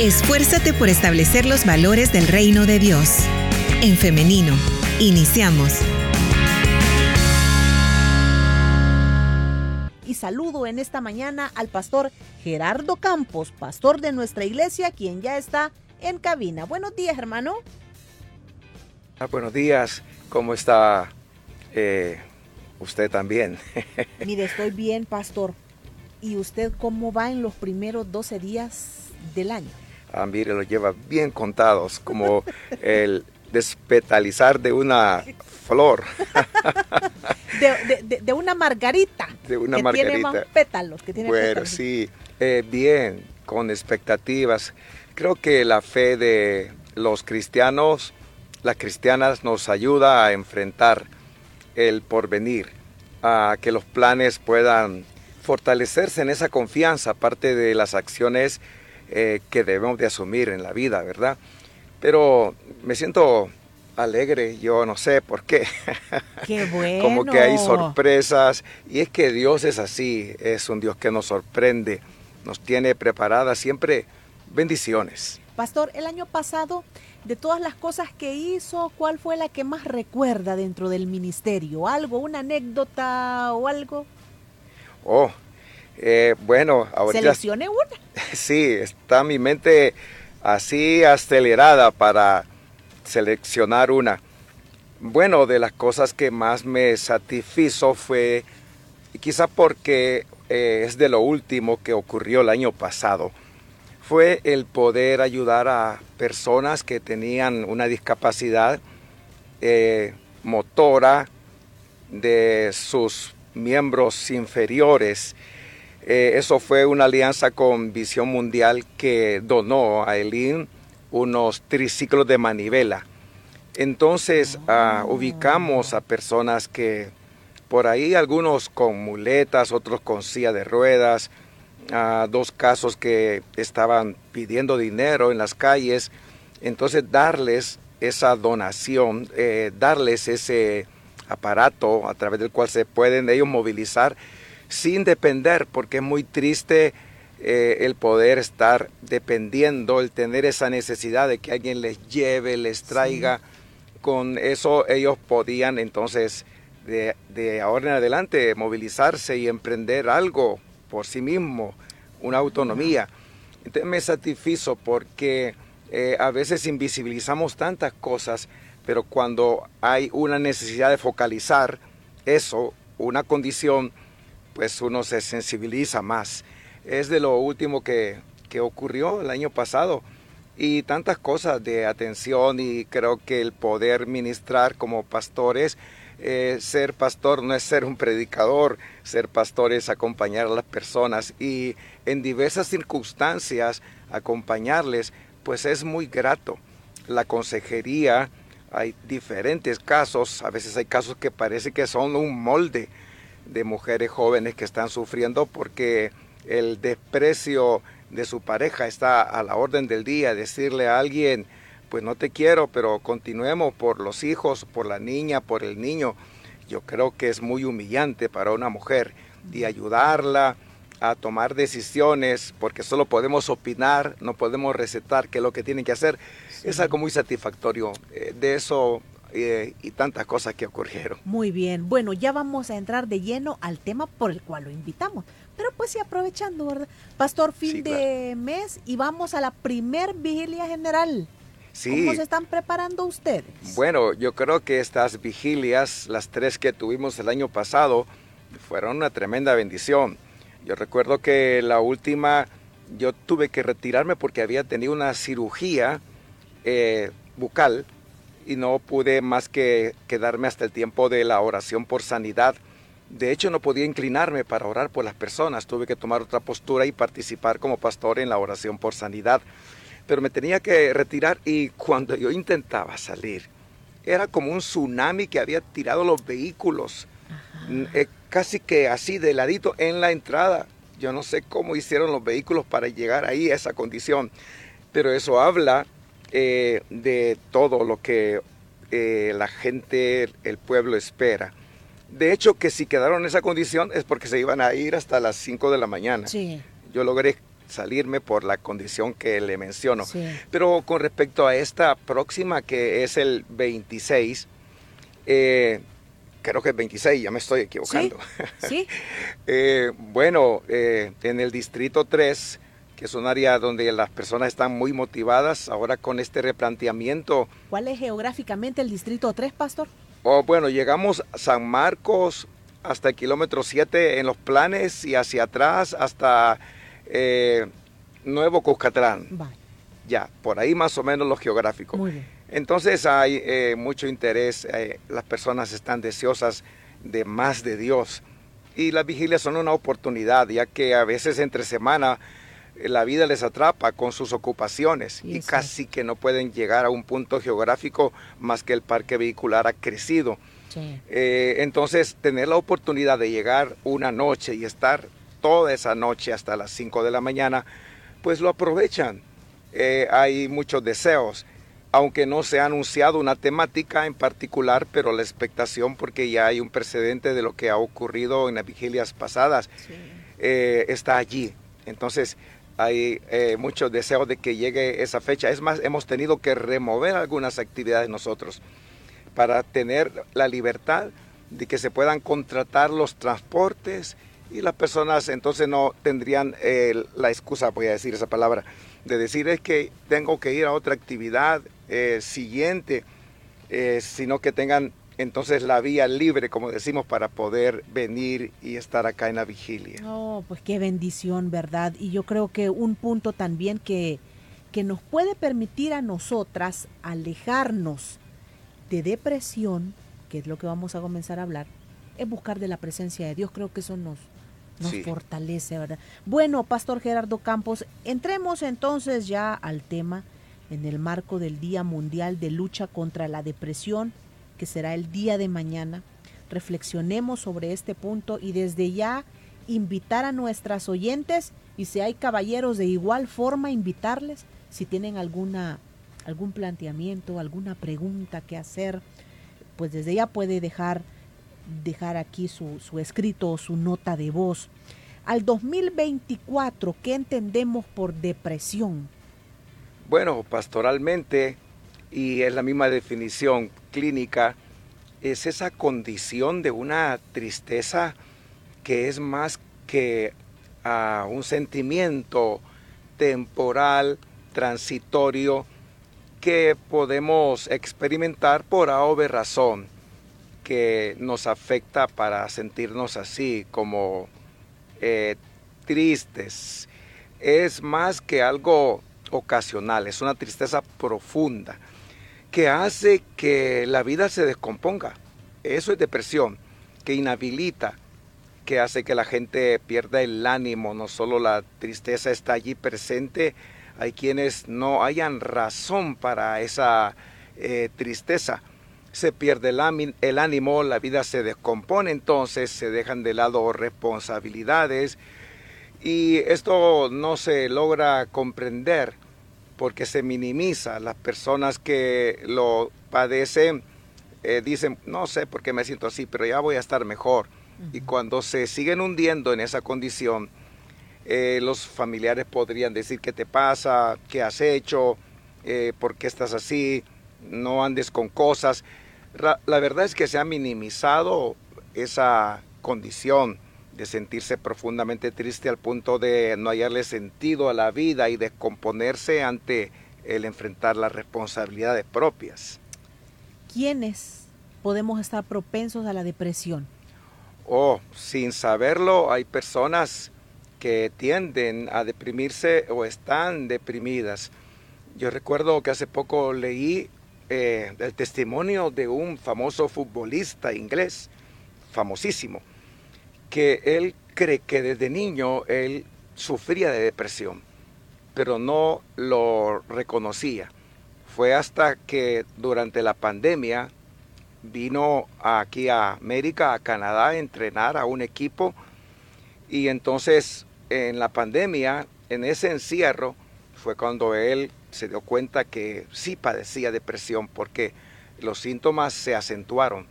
Esfuérzate por establecer los valores del reino de Dios. En femenino, iniciamos. Y saludo en esta mañana al pastor Gerardo Campos, pastor de nuestra iglesia, quien ya está en cabina. Buenos días, hermano. Ah, buenos días, ¿cómo está eh, usted también? Mire, estoy bien, pastor. ¿Y usted cómo va en los primeros 12 días del año? Ah, mire, lo lleva bien contados, como el despetalizar de una flor. de, una margarita. De una que margarita. Tiene más pétalos. Que tiene bueno, sí, eh, bien, con expectativas. Creo que la fe de los cristianos, las cristianas, nos ayuda a enfrentar el porvenir, a que los planes puedan fortalecerse en esa confianza, aparte de las acciones eh, que debemos de asumir en la vida, ¿verdad? Pero me siento alegre, yo no sé por qué. Qué bueno. Como que hay sorpresas y es que Dios es así, es un Dios que nos sorprende, nos tiene preparadas siempre bendiciones. Pastor, el año pasado, de todas las cosas que hizo, ¿cuál fue la que más recuerda dentro del ministerio? ¿Algo, una anécdota o algo? Oh, eh, bueno, ahorita... Seleccione una. Sí, está mi mente así acelerada para seleccionar una. Bueno, de las cosas que más me satisfizo fue, quizá porque eh, es de lo último que ocurrió el año pasado, fue el poder ayudar a personas que tenían una discapacidad eh, motora de sus miembros inferiores. Eh, eso fue una alianza con Visión Mundial que donó a Elin unos triciclos de manivela. Entonces ah, ubicamos a personas que por ahí, algunos con muletas, otros con silla de ruedas, ah, dos casos que estaban pidiendo dinero en las calles. Entonces darles esa donación, eh, darles ese aparato a través del cual se pueden ellos movilizar sin depender, porque es muy triste eh, el poder estar dependiendo, el tener esa necesidad de que alguien les lleve, les traiga. Con eso ellos podían entonces de, ahora en adelante movilizarse y emprender algo por sí mismo, una autonomía. Entonces me satisfizo porque eh, a veces invisibilizamos tantas cosas pero cuando hay una necesidad de focalizar eso, una condición, pues uno se sensibiliza más. Es de lo último que, ocurrió el año pasado y tantas cosas de atención y creo que el poder ministrar como pastores, eh, ser pastor no es ser un predicador, ser pastor es acompañar a las personas y en diversas circunstancias acompañarles, pues es muy grato. La consejería, hay diferentes casos, a veces hay casos que parece que son un molde de mujeres jóvenes que están sufriendo porque el desprecio de su pareja está a la orden del día, decirle a alguien, pues no te quiero, pero continuemos por los hijos, por la niña, por el niño. Yo creo que es muy humillante para una mujer y ayudarla a tomar decisiones, porque solo podemos opinar, no podemos recetar qué es lo que tienen que hacer, es algo muy satisfactorio. Eh, de eso eh, y tantas cosas que ocurrieron. Muy bien, bueno, ya vamos a entrar de lleno al tema por el cual lo invitamos. Pero pues sí, aprovechando, ¿verdad? Pastor, fin de mes y vamos a la primer vigilia general. Sí. ¿Cómo se están preparando ustedes? Bueno, yo creo que estas vigilias, las tres que tuvimos el año pasado, fueron una tremenda bendición. Yo recuerdo que la última yo tuve que retirarme porque había tenido una cirugía eh, bucal y no pude más que quedarme hasta el tiempo de la oración por sanidad. De hecho, no podía inclinarme para orar por las personas. Tuve que tomar otra postura y participar como pastor en la oración por sanidad. Pero me tenía que retirar y cuando yo intentaba salir, era como un tsunami que había tirado los vehículos, eh, casi que así de ladito en la entrada. Yo no sé cómo hicieron los vehículos para llegar ahí a esa condición, pero eso habla eh, de todo lo que eh, la gente, el pueblo espera. De hecho, que si quedaron en esa condición es porque se iban a ir hasta las 5 de la mañana. Yo logré salirme por la condición que le menciono. Pero con respecto a esta próxima, que es el 26, eh, creo que es 26, ya me estoy equivocando. Sí. Eh, bueno, eh, en el distrito 3, que es un área donde las personas están muy motivadas, ahora con este replanteamiento. ¿Cuál es geográficamente el distrito 3, pastor? Oh, bueno, llegamos a San Marcos hasta el kilómetro 7 en los planes y hacia atrás hasta eh, Nuevo Cuscatlán. Ya, por ahí más o menos lo geográfico. Muy bien. Entonces hay eh, mucho interés, eh, las personas están deseosas de más de Dios. Y las vigilias son una oportunidad, ya que a veces entre semana la vida les atrapa con sus ocupaciones y casi que no pueden llegar a un punto geográfico más que el parque vehicular ha crecido. entonces, tener la oportunidad de llegar una noche y estar toda esa noche hasta las 5 de la mañana, pues lo aprovechan. Eh, hay muchos deseos, aunque no se ha anunciado una temática en particular, pero la expectación, porque ya hay un precedente de lo que ha ocurrido en las vigilias pasadas, eh, está allí. Entonces, hay eh, muchos deseos de que llegue esa fecha. Es más, hemos tenido que remover algunas actividades nosotros para tener la libertad de que se puedan contratar los transportes y las personas entonces no tendrían eh, la excusa, voy a decir esa palabra, de decir es que tengo que ir a otra actividad eh, siguiente, eh, sino que tengan entonces la vía libre, como decimos, para poder venir y estar acá en la vigilia. Oh, pues qué bendición, ¿verdad? Y yo creo que un punto también que, que nos puede permitir a nosotras alejarnos de depresión, que es lo que vamos a comenzar a hablar, es buscar de la presencia de Dios. Creo que eso nos, nos fortalece, ¿verdad? Bueno, Pastor Gerardo Campos, entremos entonces ya al tema en el marco del Día Mundial de Lucha contra la Depresión, que será el día de mañana. Reflexionemos sobre este punto y desde ya invitar a nuestras oyentes y si hay caballeros de igual forma invitarles si tienen alguna algún planteamiento, alguna pregunta que hacer, pues desde ya puede dejar dejar aquí su, su escrito o su nota de voz. Al 2024, ¿qué entendemos por depresión? Bueno, pastoralmente, y es la misma definición clínica, es esa condición de una tristeza que es más que uh, un sentimiento temporal, transitorio, que podemos experimentar por A o razón que nos afecta para sentirnos así, como eh, tristes. Es más que algo ocasional, es una tristeza profunda que hace que la vida se descomponga. Eso es depresión, que inhabilita, que hace que la gente pierda el ánimo, no solo la tristeza está allí presente, hay quienes no hayan razón para esa eh, tristeza se pierde el, ánimo, la vida se descompone, entonces se dejan de lado responsabilidades y esto no se logra comprender porque se minimiza. Las personas que lo padecen eh, dicen, no sé por qué me siento así, pero ya voy a estar mejor. Y cuando se siguen hundiendo en esa condición, eh, los familiares podrían decir qué te pasa, qué has hecho, eh, por qué estás así, no andes con cosas. La verdad es que se ha minimizado esa condición de sentirse profundamente triste al punto de no hallarle sentido a la vida y descomponerse ante el enfrentar las responsabilidades propias. ¿Quiénes podemos estar propensos a la depresión? Oh, sin saberlo, hay personas que tienden a deprimirse o están deprimidas. Yo recuerdo que hace poco leí eh, el testimonio de un famoso futbolista inglés, famosísimo, que él cree que desde niño él sufría de depresión, pero no lo reconocía. Fue hasta que durante la pandemia vino aquí a América, a Canadá, a entrenar a un equipo y entonces en la pandemia, en ese encierro, fue cuando él se dio cuenta que sí padecía depresión porque los síntomas se acentuaron.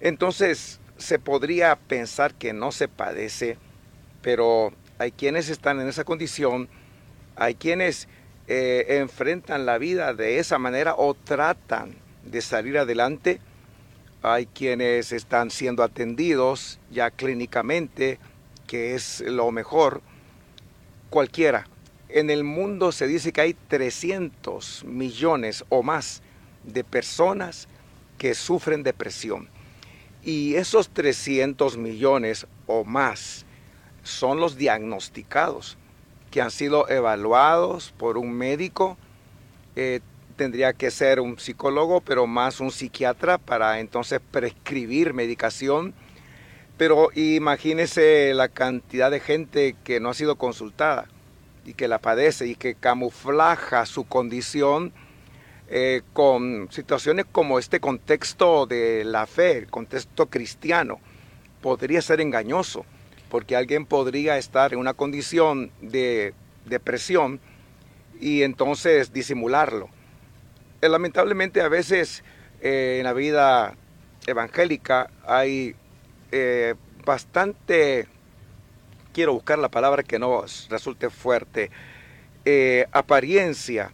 Entonces se podría pensar que no se padece, pero hay quienes están en esa condición Hay quienes eh, enfrentan la vida de esa manera o tratan de salir adelante. Hay quienes están siendo atendidos ya clínicamente, que es lo mejor. Cualquiera. En el mundo se dice que hay 300 millones o más de personas que sufren depresión. Y esos 300 millones o más son los diagnosticados, que han sido evaluados por un médico. Eh, tendría que ser un psicólogo, pero más un psiquiatra para entonces prescribir medicación. Pero imagínese la cantidad de gente que no ha sido consultada y que la padece y que camuflaja su condición eh, con situaciones como este contexto de la fe, el contexto cristiano, podría ser engañoso, porque alguien podría estar en una condición de depresión y entonces disimularlo. Eh, lamentablemente a veces eh, en la vida evangélica hay bastante, quiero buscar la palabra que no resulte fuerte, apariencia,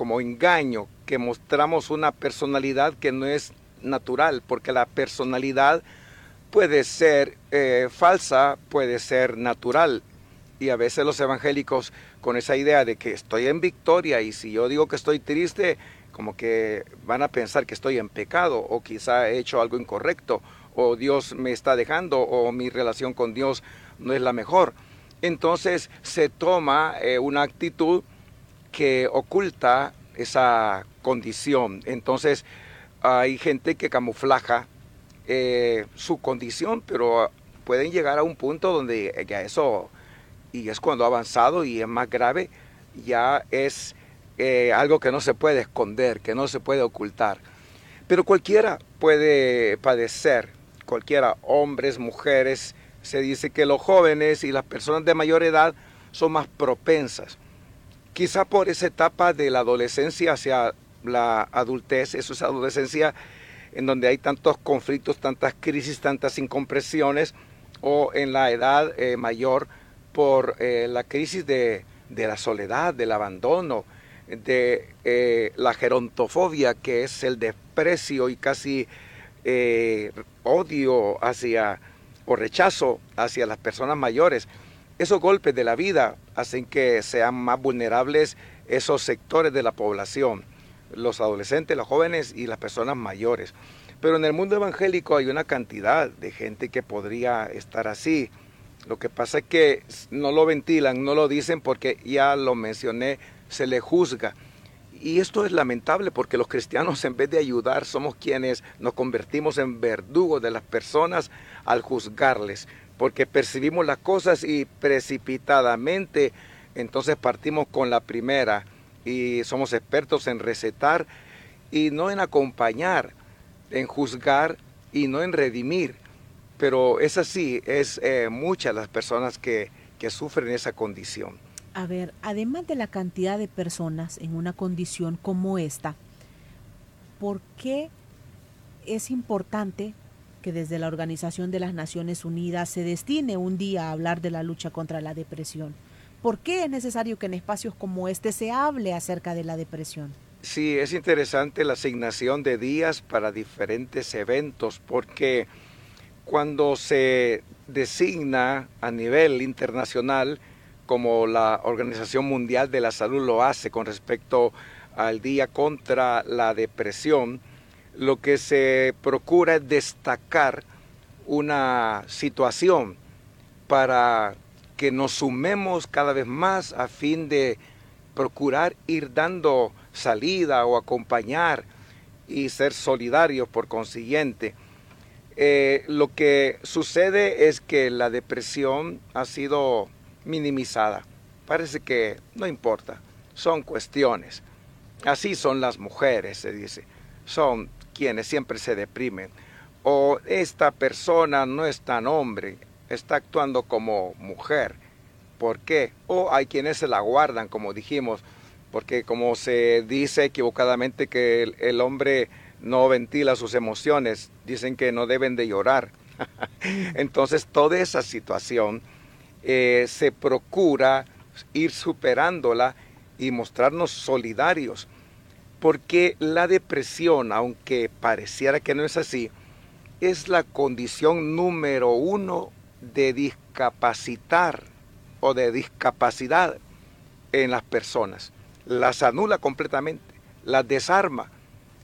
como engaño, que mostramos una personalidad que no es natural, porque la personalidad puede ser eh, falsa, puede ser natural. Y a veces los evangélicos con esa idea de que estoy en victoria y si yo digo que estoy triste, como que van a pensar que estoy en pecado o quizá he hecho algo incorrecto o Dios me está dejando o mi relación con Dios no es la mejor. Entonces se toma eh, una actitud que oculta esa condición. Entonces hay gente que camuflaja eh, su condición, pero pueden llegar a un punto donde ya eso, y es cuando ha avanzado y es más grave, ya es eh, algo que no se puede esconder, que no se puede ocultar. Pero cualquiera puede padecer, cualquiera, hombres, mujeres, se dice que los jóvenes y las personas de mayor edad son más propensas quizá por esa etapa de la adolescencia hacia la adultez, eso es adolescencia en donde hay tantos conflictos, tantas crisis, tantas incompresiones, o en la edad eh, mayor por eh, la crisis de, la soledad, del abandono, de eh, la gerontofobia, que es el desprecio y casi odio hacia o rechazo hacia las personas mayores esos golpes de la vida hacen que sean más vulnerables esos sectores de la población, los adolescentes, los jóvenes y las personas mayores. Pero en el mundo evangélico hay una cantidad de gente que podría estar así. Lo que pasa es que no lo ventilan, no lo dicen porque ya lo mencioné, se le juzga. Y esto es lamentable porque los cristianos en vez de ayudar somos quienes nos convertimos en verdugos de las personas al juzgarles porque percibimos las cosas y precipitadamente entonces partimos con la primera y somos expertos en recetar y no en acompañar, en juzgar y no en redimir. Pero es así, es eh, muchas las personas que, que sufren esa condición. A ver, además de la cantidad de personas en una condición como esta, ¿por qué es importante que desde la Organización de las Naciones Unidas se destine un día a hablar de la lucha contra la depresión. ¿Por qué es necesario que en espacios como este se hable acerca de la depresión? Sí, es interesante la asignación de días para diferentes eventos porque cuando se designa a nivel internacional, como la Organización Mundial de la Salud lo hace con respecto al Día contra la Depresión, lo que se procura es destacar una situación para que nos sumemos cada vez más a fin de procurar ir dando salida o acompañar y ser solidarios por consiguiente. Eh, lo que sucede es que la depresión ha sido minimizada. Parece que no importa, son cuestiones. Así son las mujeres, se dice. Son quienes siempre se deprimen. O esta persona no es tan hombre, está actuando como mujer. ¿Por qué? O hay quienes se la guardan, como dijimos, porque como se dice equivocadamente que el, hombre no ventila sus emociones, dicen que no deben de llorar. Entonces toda esa situación eh, se procura ir superándola y mostrarnos solidarios. Porque la depresión, aunque pareciera que no es así, es la condición número uno de discapacitar o de discapacidad en las personas. Las anula completamente, las desarma.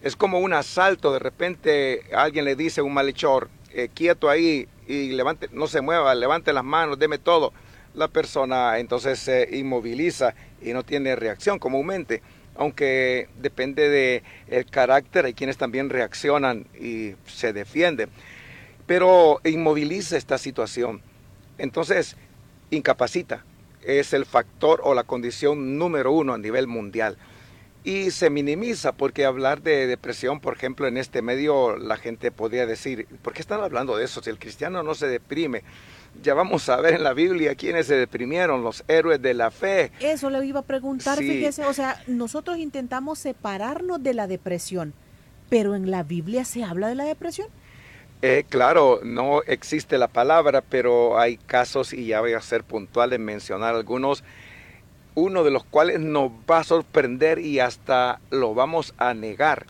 Es como un asalto, de repente alguien le dice a un malhechor, eh, quieto ahí y levante, no se mueva, levante las manos, deme todo. La persona entonces se inmoviliza y no tiene reacción comúnmente, aunque depende de el carácter, hay quienes también reaccionan y se defienden, pero inmoviliza esta situación. Entonces, incapacita, es el factor o la condición número uno a nivel mundial. Y se minimiza porque hablar de depresión, por ejemplo, en este medio la gente podría decir, ¿por qué están hablando de eso? Si el cristiano no se deprime. Ya vamos a ver en la Biblia quiénes se deprimieron, los héroes de la fe. Eso le iba a preguntar, fíjese, o sea, nosotros intentamos separarnos de la depresión, pero en la Biblia se habla de la depresión. Eh, claro, no existe la palabra, pero hay casos, y ya voy a ser puntual en mencionar algunos, uno de los cuales nos va a sorprender y hasta lo vamos a negar.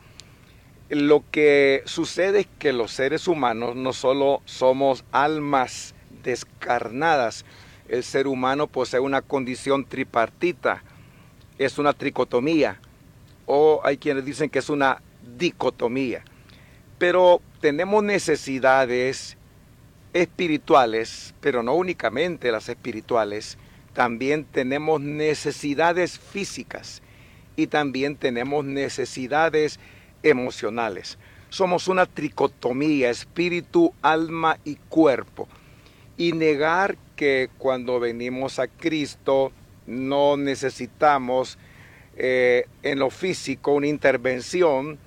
Lo que sucede es que los seres humanos no solo somos almas descarnadas, el ser humano posee una condición tripartita, es una tricotomía, o hay quienes dicen que es una dicotomía. Pero tenemos necesidades espirituales, pero no únicamente las espirituales, también tenemos necesidades físicas y también tenemos necesidades emocionales. Somos una tricotomía, espíritu, alma y cuerpo. Y negar que cuando venimos a Cristo no necesitamos eh, en lo físico una intervención,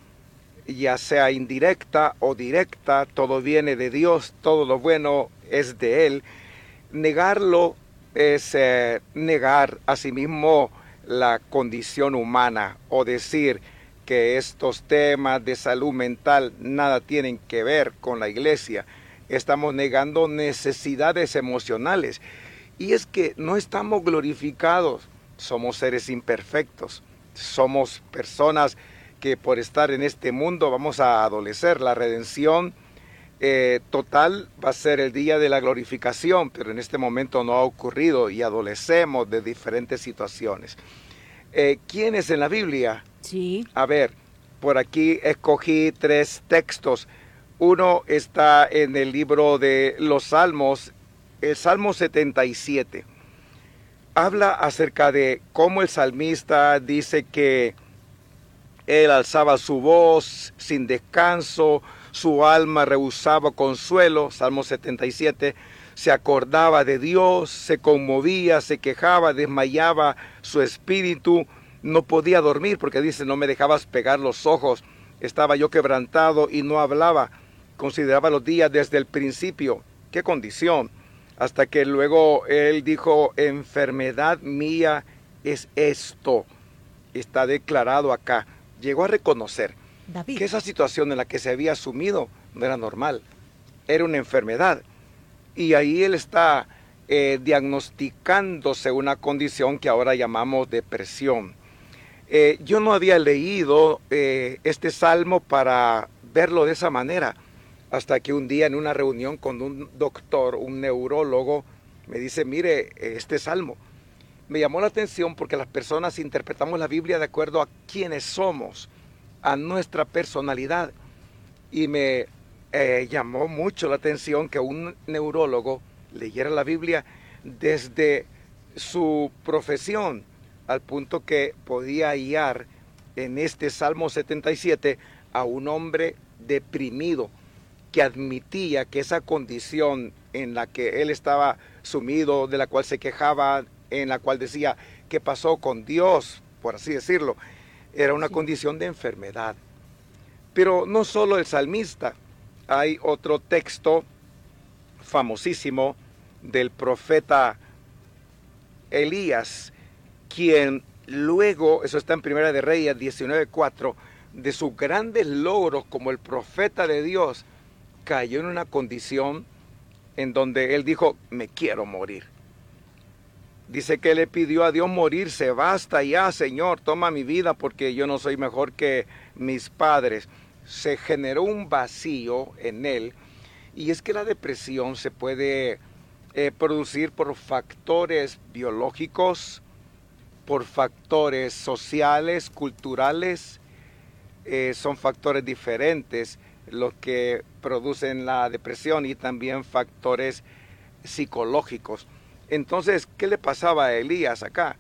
ya sea indirecta o directa, todo viene de Dios, todo lo bueno es de Él. Negarlo es eh, negar a sí mismo la condición humana o decir que estos temas de salud mental nada tienen que ver con la iglesia. Estamos negando necesidades emocionales. Y es que no estamos glorificados, somos seres imperfectos, somos personas que por estar en este mundo vamos a adolecer. La redención eh, total va a ser el día de la glorificación, pero en este momento no ha ocurrido y adolecemos de diferentes situaciones. Eh, ¿Quiénes en la Biblia? Sí. A ver, por aquí escogí tres textos. Uno está en el libro de los Salmos, el Salmo 77. Habla acerca de cómo el salmista dice que él alzaba su voz sin descanso, su alma rehusaba consuelo, Salmo 77, se acordaba de Dios, se conmovía, se quejaba, desmayaba su espíritu, no podía dormir porque dice, no me dejabas pegar los ojos, estaba yo quebrantado y no hablaba, consideraba los días desde el principio, qué condición, hasta que luego él dijo, enfermedad mía es esto, está declarado acá. Llegó a reconocer que esa situación en la que se había asumido no era normal, era una enfermedad. Y ahí él está eh, diagnosticándose una condición que ahora llamamos depresión. Eh, yo no había leído eh, este salmo para verlo de esa manera, hasta que un día en una reunión con un doctor, un neurólogo, me dice, mire, este salmo, me llamó la atención porque las personas interpretamos la Biblia de acuerdo a quiénes somos, a nuestra personalidad. Y me eh, llamó mucho la atención que un neurólogo leyera la Biblia desde su profesión, al punto que podía guiar en este Salmo 77 a un hombre deprimido que admitía que esa condición en la que él estaba sumido, de la cual se quejaba, en la cual decía qué pasó con Dios, por así decirlo, era una condición de enfermedad. Pero no solo el salmista, hay otro texto famosísimo del profeta Elías, quien luego, eso está en Primera de Reyes 19.4, de sus grandes logros como el profeta de Dios, cayó en una condición en donde él dijo, me quiero morir Dice que le pidió a Dios morirse, basta ya, Señor, toma mi vida porque yo no soy mejor que mis padres. Se generó un vacío en él y es que la depresión se puede eh, producir por factores biológicos, por factores sociales, culturales, eh, son factores diferentes los que producen la depresión y también factores psicológicos. Entonces, ¿qué le pasaba a Elías acá?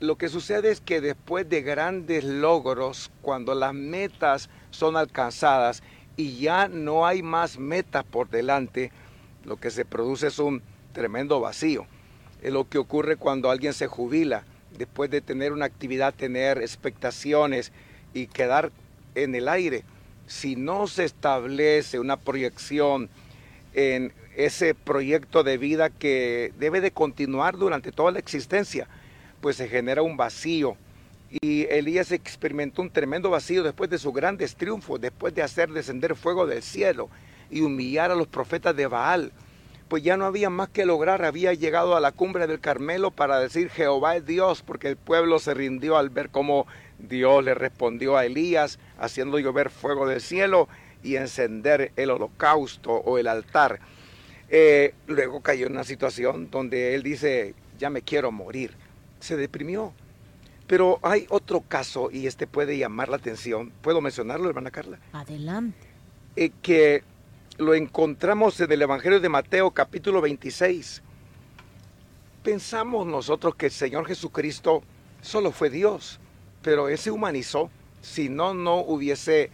Lo que sucede es que después de grandes logros, cuando las metas son alcanzadas y ya no hay más metas por delante, lo que se produce es un tremendo vacío. Es lo que ocurre cuando alguien se jubila, después de tener una actividad, tener expectaciones y quedar en el aire. Si no se establece una proyección en ese proyecto de vida que debe de continuar durante toda la existencia, pues se genera un vacío. Y Elías experimentó un tremendo vacío después de sus grandes triunfos, después de hacer descender fuego del cielo y humillar a los profetas de Baal. Pues ya no había más que lograr, había llegado a la cumbre del Carmelo para decir Jehová es Dios, porque el pueblo se rindió al ver cómo Dios le respondió a Elías, haciendo llover fuego del cielo y encender el holocausto o el altar. Eh, luego cayó en una situación donde él dice, ya me quiero morir. Se deprimió. Pero hay otro caso y este puede llamar la atención. ¿Puedo mencionarlo, hermana Carla? Adelante. Eh, que lo encontramos en el Evangelio de Mateo capítulo 26. Pensamos nosotros que el Señor Jesucristo solo fue Dios, pero Él se humanizó. Si no, no hubiese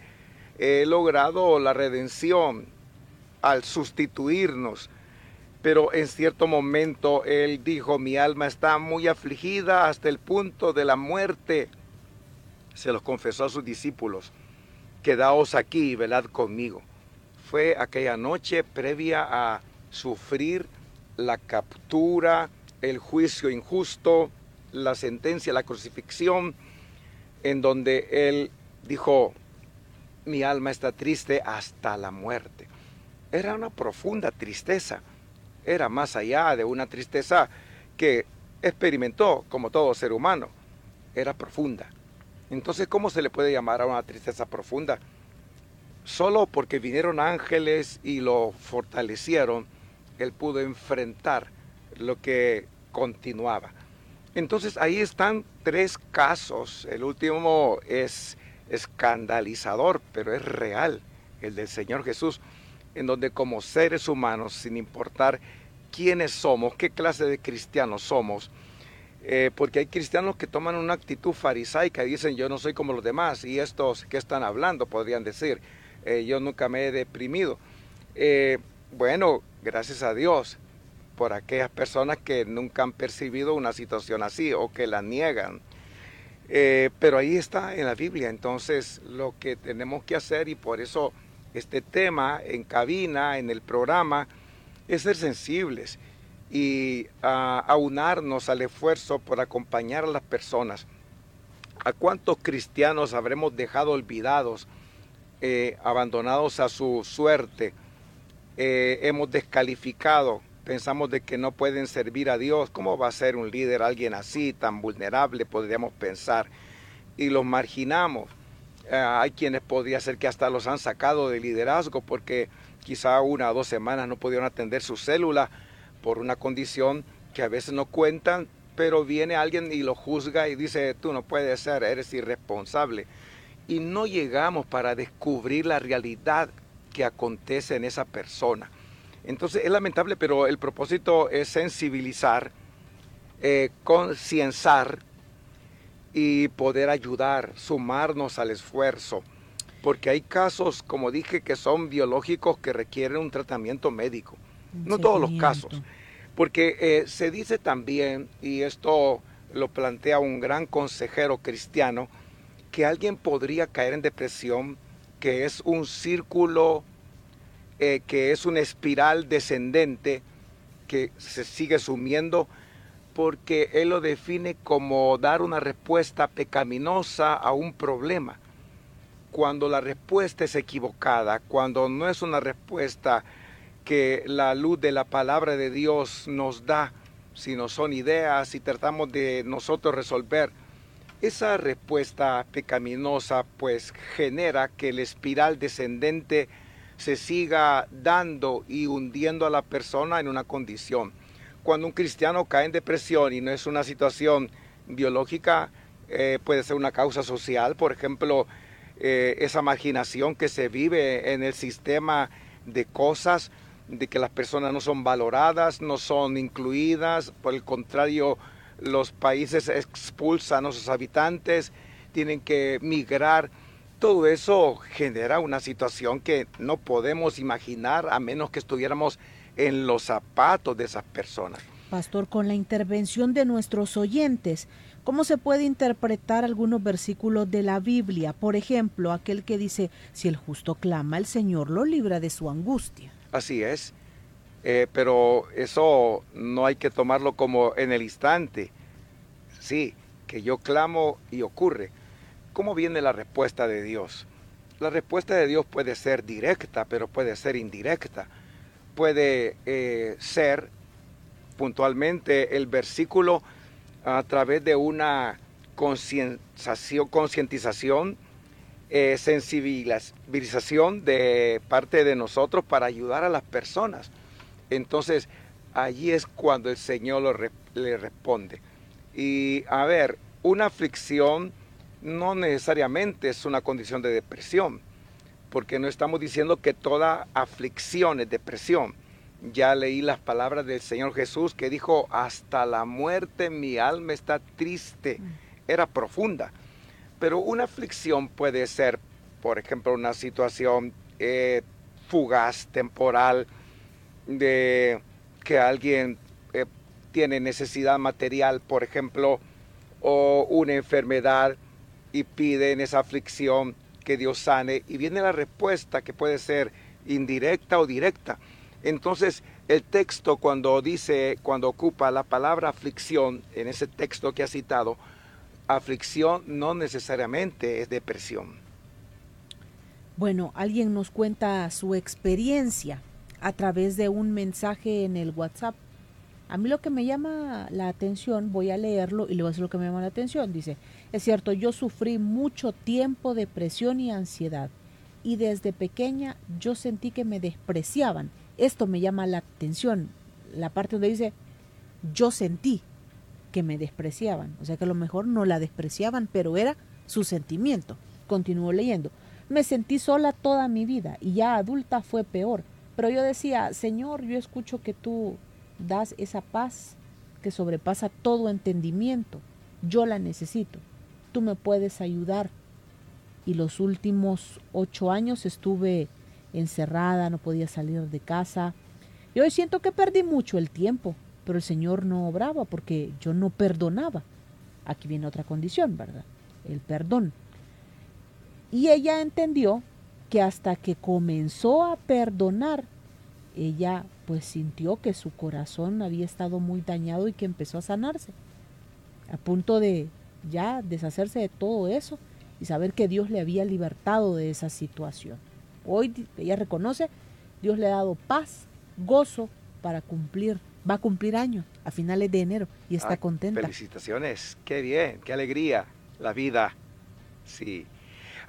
eh, logrado la redención al sustituirnos. Pero en cierto momento él dijo, mi alma está muy afligida hasta el punto de la muerte. Se los confesó a sus discípulos, quedaos aquí y velad conmigo. Fue aquella noche previa a sufrir la captura, el juicio injusto, la sentencia, la crucifixión, en donde él dijo, mi alma está triste hasta la muerte era una profunda tristeza. Era más allá de una tristeza que experimentó como todo ser humano. Era profunda. Entonces, ¿cómo se le puede llamar a una tristeza profunda? Solo porque vinieron ángeles y lo fortalecieron, él pudo enfrentar lo que continuaba. Entonces ahí están tres casos. El último es escandalizador, pero es real, el del Señor Jesús en donde como seres humanos, sin importar quiénes somos, qué clase de cristianos somos, eh, porque hay cristianos que toman una actitud farisaica y dicen yo no soy como los demás y estos que están hablando podrían decir eh, yo nunca me he deprimido. Eh, bueno, gracias a Dios por aquellas personas que nunca han percibido una situación así o que la niegan. pero ahí está en la Biblia, entonces lo que tenemos que hacer y por eso este tema en cabina, en el programa, es ser sensibles y aunarnos al esfuerzo por acompañar a las personas. ¿A cuántos cristianos habremos dejado olvidados, eh, abandonados a su suerte? Eh, hemos descalificado, pensamos de que no pueden servir a Dios. ¿Cómo va a ser un líder alguien así, tan vulnerable, podríamos pensar? Y los marginamos. Eh, hay quienes podría ser que hasta los han sacado de liderazgo porque quizá una o dos semanas no pudieron atender su célula por una condición que a veces no cuentan, pero viene alguien y lo juzga y dice, tú no puedes ser, eres irresponsable. Y no llegamos para descubrir la realidad que acontece en esa persona. Entonces es lamentable, pero el propósito es sensibilizar, eh, concienciar y poder ayudar, sumarnos al esfuerzo. Porque hay casos, como dije, que son biológicos que requieren un tratamiento médico. no todos los casos. Porque eh, se dice también, y esto lo plantea un gran consejero cristiano, que alguien podría caer en depresión, que es un círculo, eh, que es una espiral descendente que se sigue sumiendo porque él lo define como dar una respuesta pecaminosa a un problema. Cuando la respuesta es equivocada, cuando no es una respuesta que la luz de la palabra de Dios nos da, sino son ideas y tratamos de nosotros resolver. Esa respuesta pecaminosa pues genera que el espiral descendente se siga dando y hundiendo a la persona en una condición. Cuando un cristiano cae en depresión y no es una situación biológica, eh, puede ser una causa social, por ejemplo, eh, esa marginación que se vive en el sistema de cosas, de que las personas no son valoradas, no son incluidas, por el contrario, los países expulsan a sus habitantes, tienen que migrar. Todo eso genera una situación que no podemos imaginar a menos que estuviéramos en los zapatos de esas personas. Pastor, con la intervención de nuestros oyentes, ¿cómo se puede interpretar algunos versículos de la Biblia? Por ejemplo, aquel que dice, si el justo clama, el Señor lo libra de su angustia. Así es, eh, pero eso no hay que tomarlo como en el instante. Sí, que yo clamo y ocurre. ¿Cómo viene la respuesta de Dios? La respuesta de Dios puede ser directa, pero puede ser indirecta. Puede eh, ser puntualmente el versículo a través de una concientización, eh, sensibilización de parte de nosotros para ayudar a las personas. Entonces, allí es cuando el Señor le responde. Y a ver, una aflicción no necesariamente es una condición de depresión, porque no estamos diciendo que toda aflicción es depresión. Ya leí las palabras del Señor Jesús que dijo, hasta la muerte mi alma está triste. Mm. Era profunda. Pero una aflicción puede ser, por ejemplo, una situación eh, fugaz, temporal, de que alguien eh, tiene necesidad material, por ejemplo, o una enfermedad y pide en esa aflicción que Dios sane y viene la respuesta que puede ser indirecta o directa. Entonces, el texto cuando dice, cuando ocupa la palabra aflicción en ese texto que ha citado, aflicción no necesariamente es depresión. Bueno, alguien nos cuenta su experiencia a través de un mensaje en el WhatsApp. A mí lo que me llama la atención, voy a leerlo y a decir lo que me llama la atención. Dice, es cierto, yo sufrí mucho tiempo depresión y ansiedad y desde pequeña yo sentí que me despreciaban. Esto me llama la atención, la parte donde dice, yo sentí que me despreciaban. O sea que a lo mejor no la despreciaban, pero era su sentimiento. Continúo leyendo. Me sentí sola toda mi vida y ya adulta fue peor. Pero yo decía, Señor, yo escucho que tú das esa paz que sobrepasa todo entendimiento. Yo la necesito. Tú me puedes ayudar. Y los últimos ocho años estuve encerrada, no podía salir de casa. Y hoy siento que perdí mucho el tiempo, pero el Señor no obraba porque yo no perdonaba. Aquí viene otra condición, ¿verdad? El perdón. Y ella entendió que hasta que comenzó a perdonar, ella pues sintió que su corazón había estado muy dañado y que empezó a sanarse, a punto de ya deshacerse de todo eso y saber que Dios le había libertado de esa situación. Hoy ella reconoce, Dios le ha dado paz, gozo para cumplir, va a cumplir años a finales de enero y está contenta. Felicitaciones, qué bien, qué alegría, la vida. Sí.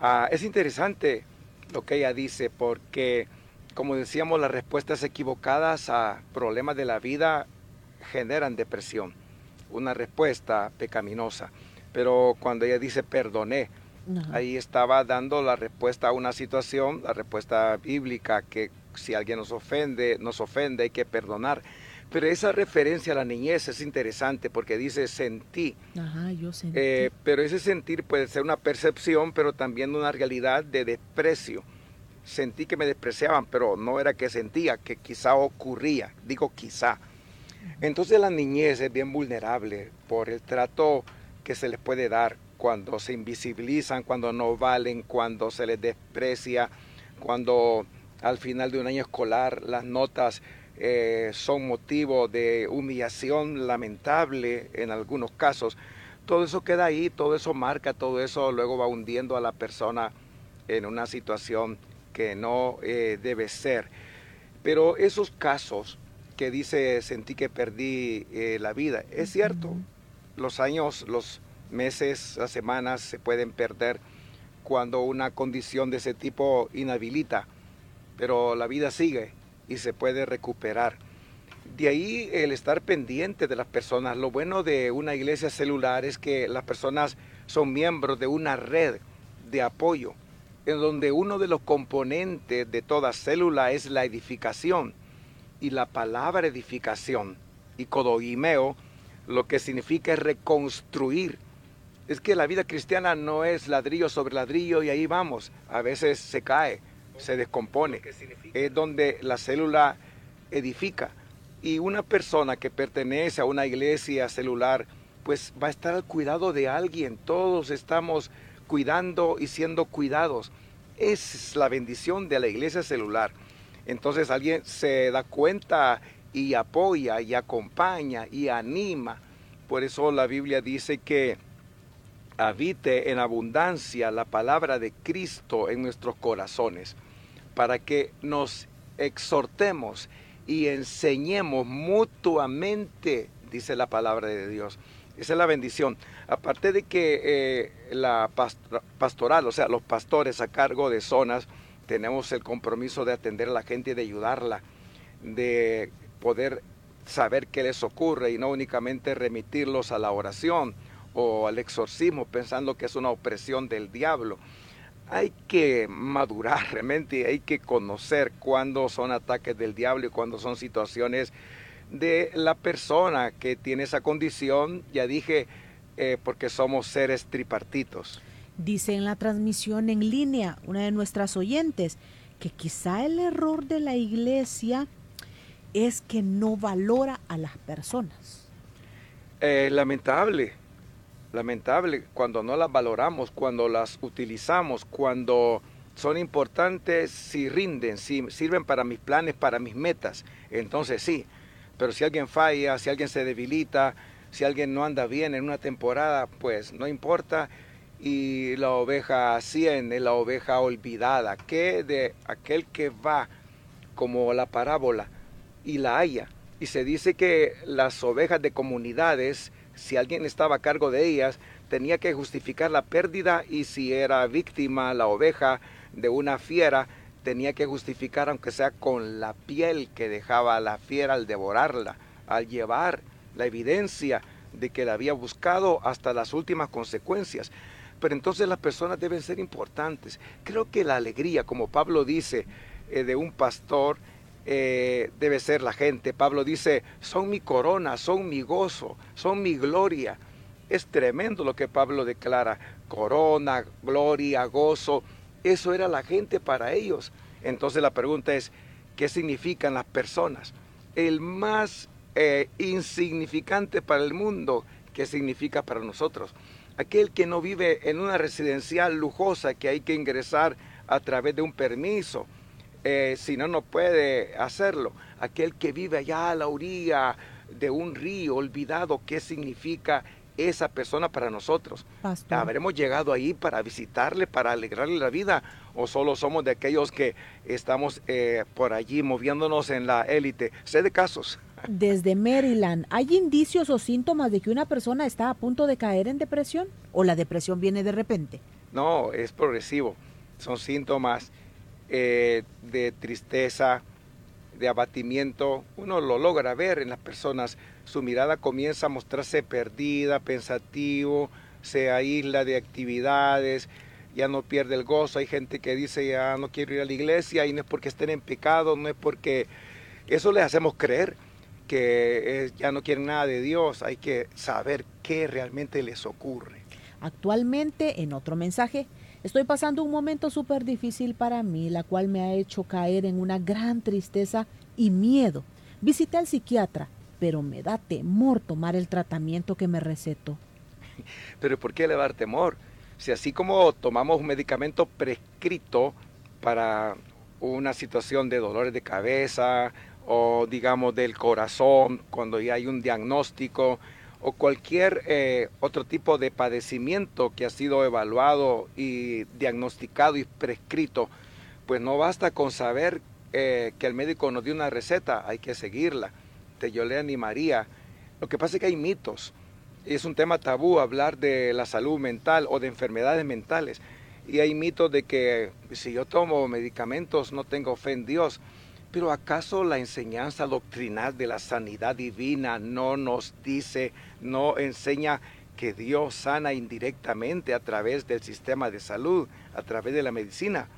Ah, es interesante lo que ella dice, porque, como decíamos, las respuestas equivocadas a problemas de la vida generan depresión, una respuesta pecaminosa. Pero cuando ella dice perdoné, ahí estaba dando la respuesta a una situación, la respuesta bíblica, que si alguien nos ofende, nos ofende, hay que perdonar. Pero esa referencia a la niñez es interesante porque dice sentí. Ajá, yo sentí. Eh, pero ese sentir puede ser una percepción, pero también una realidad de desprecio sentí que me despreciaban, pero no era que sentía, que quizá ocurría, digo quizá. Entonces la niñez es bien vulnerable por el trato que se les puede dar cuando se invisibilizan, cuando no valen, cuando se les desprecia, cuando al final de un año escolar las notas eh, son motivo de humillación lamentable en algunos casos. Todo eso queda ahí, todo eso marca, todo eso luego va hundiendo a la persona en una situación que no eh, debe ser. Pero esos casos que dice sentí que perdí eh, la vida. Es cierto, los años, los meses, las semanas se pueden perder cuando una condición de ese tipo inhabilita, pero la vida sigue y se puede recuperar. De ahí el estar pendiente de las personas. Lo bueno de una iglesia celular es que las personas son miembros de una red de apoyo, en donde uno de los componentes de toda célula es la edificación. Y la palabra edificación y codoimeo lo que significa es reconstruir. Es que la vida cristiana no es ladrillo sobre ladrillo y ahí vamos. A veces se cae, se descompone. Es donde la célula edifica. Y una persona que pertenece a una iglesia celular, pues va a estar al cuidado de alguien. Todos estamos cuidando y siendo cuidados. Es la bendición de la iglesia celular. Entonces alguien se da cuenta y apoya y acompaña y anima. Por eso la Biblia dice que habite en abundancia la palabra de Cristo en nuestros corazones, para que nos exhortemos y enseñemos mutuamente, dice la palabra de Dios. Esa es la bendición. Aparte de que eh, la pastoral, o sea, los pastores a cargo de zonas, tenemos el compromiso de atender a la gente y de ayudarla, de poder saber qué les ocurre y no únicamente remitirlos a la oración o al exorcismo pensando que es una opresión del diablo. Hay que madurar realmente, hay que conocer cuándo son ataques del diablo y cuándo son situaciones de la persona que tiene esa condición, ya dije, eh, porque somos seres tripartitos. Dice en la transmisión en línea una de nuestras oyentes que quizá el error de la iglesia es que no valora a las personas. Eh, lamentable, lamentable cuando no las valoramos, cuando las utilizamos, cuando son importantes, si rinden, si sirven para mis planes, para mis metas, entonces sí. Pero si alguien falla, si alguien se debilita, si alguien no anda bien en una temporada, pues no importa. Y la oveja 100 es la oveja olvidada, que de aquel que va como la parábola y la haya. Y se dice que las ovejas de comunidades, si alguien estaba a cargo de ellas, tenía que justificar la pérdida y si era víctima la oveja de una fiera, tenía que justificar aunque sea con la piel que dejaba la fiera al devorarla, al llevar la evidencia de que la había buscado hasta las últimas consecuencias. Pero entonces las personas deben ser importantes. Creo que la alegría, como Pablo dice, eh, de un pastor eh, debe ser la gente. Pablo dice, son mi corona, son mi gozo, son mi gloria. Es tremendo lo que Pablo declara, corona, gloria, gozo. Eso era la gente para ellos. Entonces la pregunta es, ¿qué significan las personas? El más eh, insignificante para el mundo, ¿qué significa para nosotros? Aquel que no vive en una residencial lujosa que hay que ingresar a través de un permiso, eh, si no, no puede hacerlo. Aquel que vive allá a la orilla de un río, olvidado qué significa esa persona para nosotros. ¿Habremos llegado ahí para visitarle, para alegrarle la vida? ¿O solo somos de aquellos que estamos eh, por allí moviéndonos en la élite? Sé de casos. Desde Maryland, ¿hay indicios o síntomas de que una persona está a punto de caer en depresión? ¿O la depresión viene de repente? No, es progresivo. Son síntomas eh, de tristeza, de abatimiento, uno lo logra ver en las personas. Su mirada comienza a mostrarse perdida, pensativo, se aísla de actividades, ya no pierde el gozo. Hay gente que dice ya no quiero ir a la iglesia y no es porque estén en pecado, no es porque eso les hacemos creer que ya no quieren nada de Dios. Hay que saber qué realmente les ocurre. Actualmente, en otro mensaje, Estoy pasando un momento súper difícil para mí, la cual me ha hecho caer en una gran tristeza y miedo. Visité al psiquiatra, pero me da temor tomar el tratamiento que me recetó. Pero ¿por qué le temor? Si así como tomamos un medicamento prescrito para una situación de dolores de cabeza o digamos del corazón, cuando ya hay un diagnóstico, o cualquier eh, otro tipo de padecimiento que ha sido evaluado y diagnosticado y prescrito, pues no basta con saber eh, que el médico nos dio una receta, hay que seguirla. este, yo le animaría. Lo que pasa es que hay mitos. Es un tema tabú hablar de la salud mental o de enfermedades mentales. Y hay mitos de que si yo tomo medicamentos no tengo fe en Dios. Pero ¿acaso la enseñanza doctrinal de la sanidad divina no nos dice, no enseña que Dios sana indirectamente a través del sistema de salud, a través de la medicina?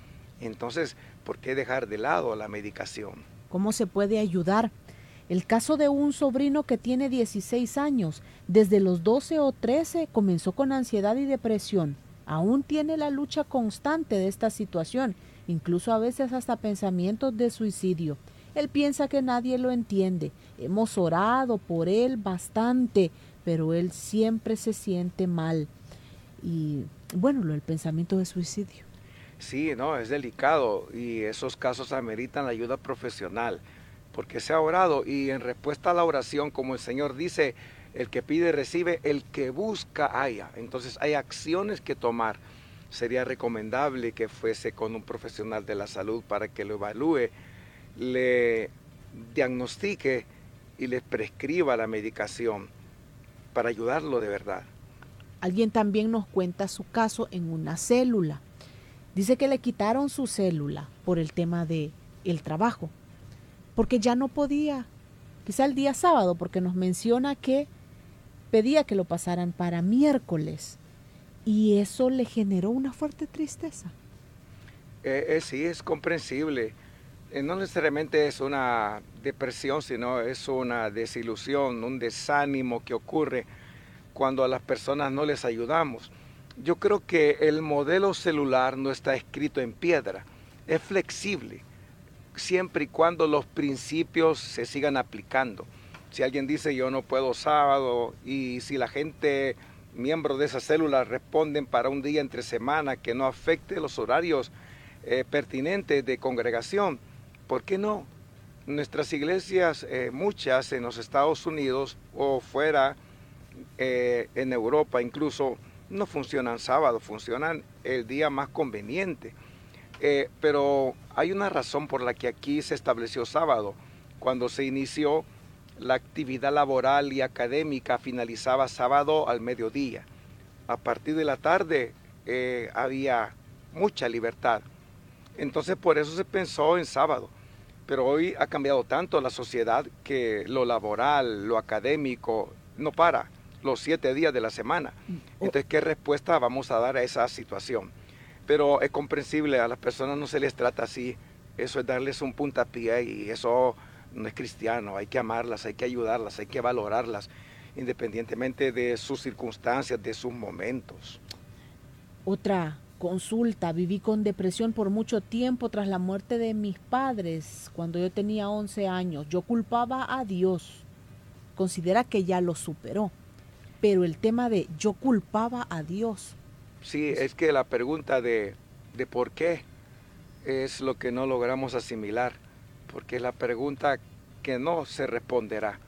Entonces, ¿por qué dejar de lado la medicación? ¿Cómo se puede ayudar? El caso de un sobrino que tiene 16 años, desde los 12 o 13 comenzó con ansiedad y depresión. Aún tiene la lucha constante de esta situación, incluso a veces hasta pensamientos de suicidio. Él piensa que nadie lo entiende. Hemos orado por él bastante, pero él siempre se siente mal. Y bueno, lo del pensamiento de suicidio. Sí, no, es delicado y esos casos ameritan la ayuda profesional, porque se ha orado y en respuesta a la oración, como el Señor dice, el que pide recibe, el que busca haya. Entonces hay acciones que tomar. Sería recomendable que fuese con un profesional de la salud para que lo evalúe, le diagnostique y le prescriba la medicación para ayudarlo de verdad. Alguien también nos cuenta su caso en una célula Dice que le quitaron su célula por el tema de el trabajo, porque ya no podía, quizá el día sábado, porque nos menciona que pedía que lo pasaran para miércoles y eso le generó una fuerte tristeza. Eh, eh, sí, es comprensible. Eh, no necesariamente es una depresión, sino es una desilusión, un desánimo que ocurre cuando a las personas no les ayudamos. Yo creo que el modelo celular no está escrito en piedra, es flexible, siempre y cuando los principios se sigan aplicando. Si alguien dice yo no puedo sábado y si la gente, miembros de esa célula, responden para un día entre semana que no afecte los horarios eh, pertinentes de congregación, ¿por qué no? Nuestras iglesias, eh, muchas en los Estados Unidos o fuera, eh, en Europa incluso, no funcionan sábado, funcionan el día más conveniente. Eh, pero hay una razón por la que aquí se estableció sábado. Cuando se inició, la actividad laboral y académica finalizaba sábado al mediodía. A partir de la tarde había mucha libertad. Entonces por eso se pensó en sábado. Pero hoy ha cambiado tanto la sociedad que lo laboral, lo académico, no para los siete días de la semana. Mm. Entonces, ¿qué respuesta vamos a dar a esa situación? Pero es comprensible, a las personas no se les trata así. Eso es darles un puntapié y eso no es cristiano. Hay que amarlas, hay que ayudarlas, hay que valorarlas, independientemente de sus circunstancias, de sus momentos. Otra consulta. Viví con depresión por mucho tiempo tras la muerte de mis padres cuando yo tenía 11 años. Yo culpaba a Dios. Considera que ya lo superó pero el tema de yo culpaba a Dios. Sí, es que la pregunta de, de por qué es lo que no logramos asimilar, porque es la pregunta que no se responderá.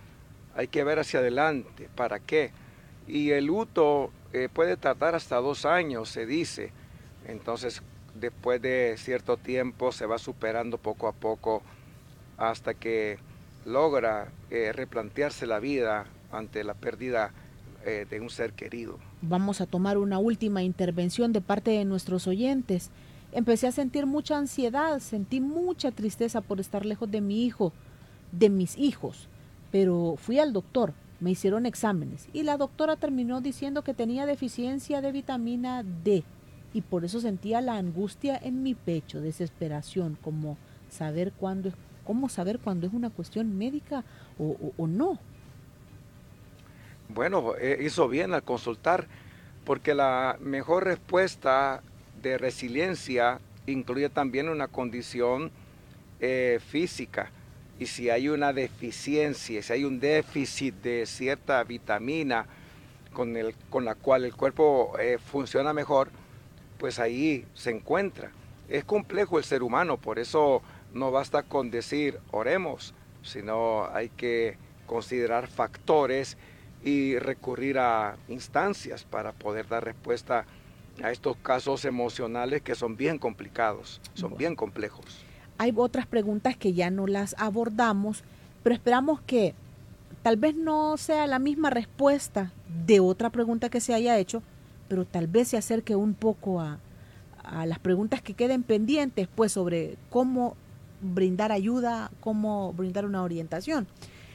Hay que ver hacia adelante, ¿para qué? Y el luto eh, puede tardar hasta dos años, se dice. Entonces, después de cierto tiempo se va superando poco a poco hasta que logra eh, replantearse la vida ante la pérdida eh, de un ser querido. Vamos a tomar una última intervención de parte de nuestros oyentes. Empecé a sentir mucha ansiedad, sentí mucha tristeza por estar lejos de mi hijo, de mis hijos, pero fui al doctor, me hicieron exámenes y la doctora terminó diciendo que tenía deficiencia de vitamina D y por eso sentía la angustia en mi pecho, desesperación, como saber cuándo es, cómo saber cuándo es una cuestión médica o no. Bueno, eh, hizo bien al consultar, porque la mejor respuesta de resiliencia incluye también una condición eh, física. Y si hay una deficiencia, si hay un déficit de cierta vitamina con, el, con la cual el cuerpo eh, funciona mejor, pues ahí se encuentra. Es complejo el ser humano, por eso no basta con decir oremos, sino hay que considerar factores y recurrir a instancias para poder dar respuesta a estos casos emocionales que son bien complicados, son bien complejos. Hay otras preguntas que ya no las abordamos, pero esperamos que tal vez no sea la misma respuesta de otra pregunta que se haya hecho, pero tal vez se acerque un poco a, a las preguntas que queden pendientes, pues sobre cómo brindar ayuda, cómo brindar una orientación.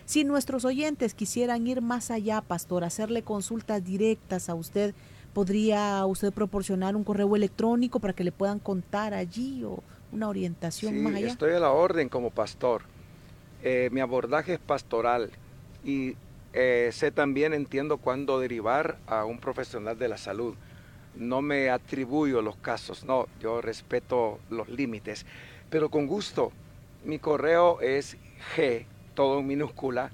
Si nuestros oyentes quisieran ir más allá, pastor, hacerle consultas directas a usted, ¿podría usted proporcionar un correo electrónico para que le puedan contar allí o una orientación más allá? Estoy a la orden como pastor. Eh, mi abordaje es pastoral y eh, sé también, entiendo cuándo derivar a un profesional de la salud. No me atribuyo los casos, no, yo respeto los límites, pero con gusto. Mi correo es G, todo en minúscula,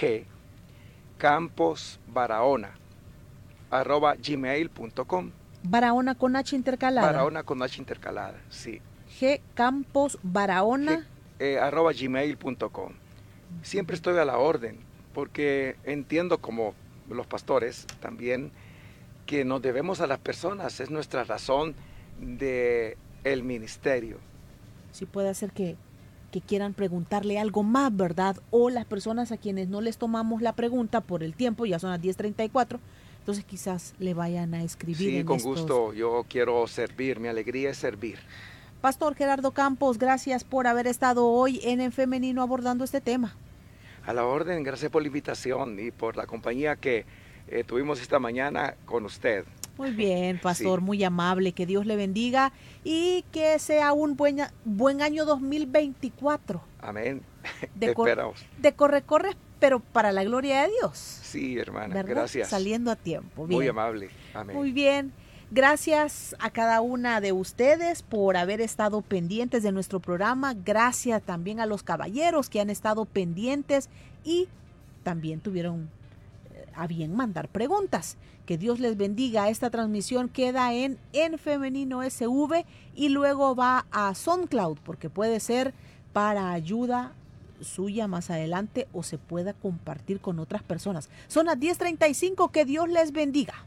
G, Campos Barahona, arroba gmail.com. Barahona con H intercalada. Barahona con H intercalada, sí. G Campos Barahona. Eh, arroba gmail.com. Siempre estoy a la orden, porque entiendo como los pastores también que nos debemos a las personas, es nuestra razón de el ministerio. Sí puede ser que, que quieran preguntarle algo más, ¿verdad? O las personas a quienes no les tomamos la pregunta por el tiempo, ya son las 10.34, entonces quizás le vayan a escribir. Sí, con gusto, yo quiero servir, mi alegría es servir. Pastor Gerardo Campos, gracias por haber estado hoy en En Femenino abordando este tema. A la orden, gracias por la invitación y por la compañía que eh, tuvimos esta mañana con usted. Muy bien, pastor, sí. muy amable, que Dios le bendiga y que sea un buen, buen año 2024. Amén. De, Esperamos. de corre, corre, pero para la gloria de Dios. Sí, hermana, ¿verdad? gracias. Saliendo a tiempo. Bien. Muy amable. Amén. Muy bien. Gracias a cada una de ustedes por haber estado pendientes de nuestro programa. Gracias también a los caballeros que han estado pendientes y también tuvieron eh, a bien mandar preguntas. Que Dios les bendiga. Esta transmisión queda en En Femenino SV y luego va a SoundCloud porque puede ser para ayuda suya más adelante o se pueda compartir con otras personas. Son las 10:35. Que Dios les bendiga.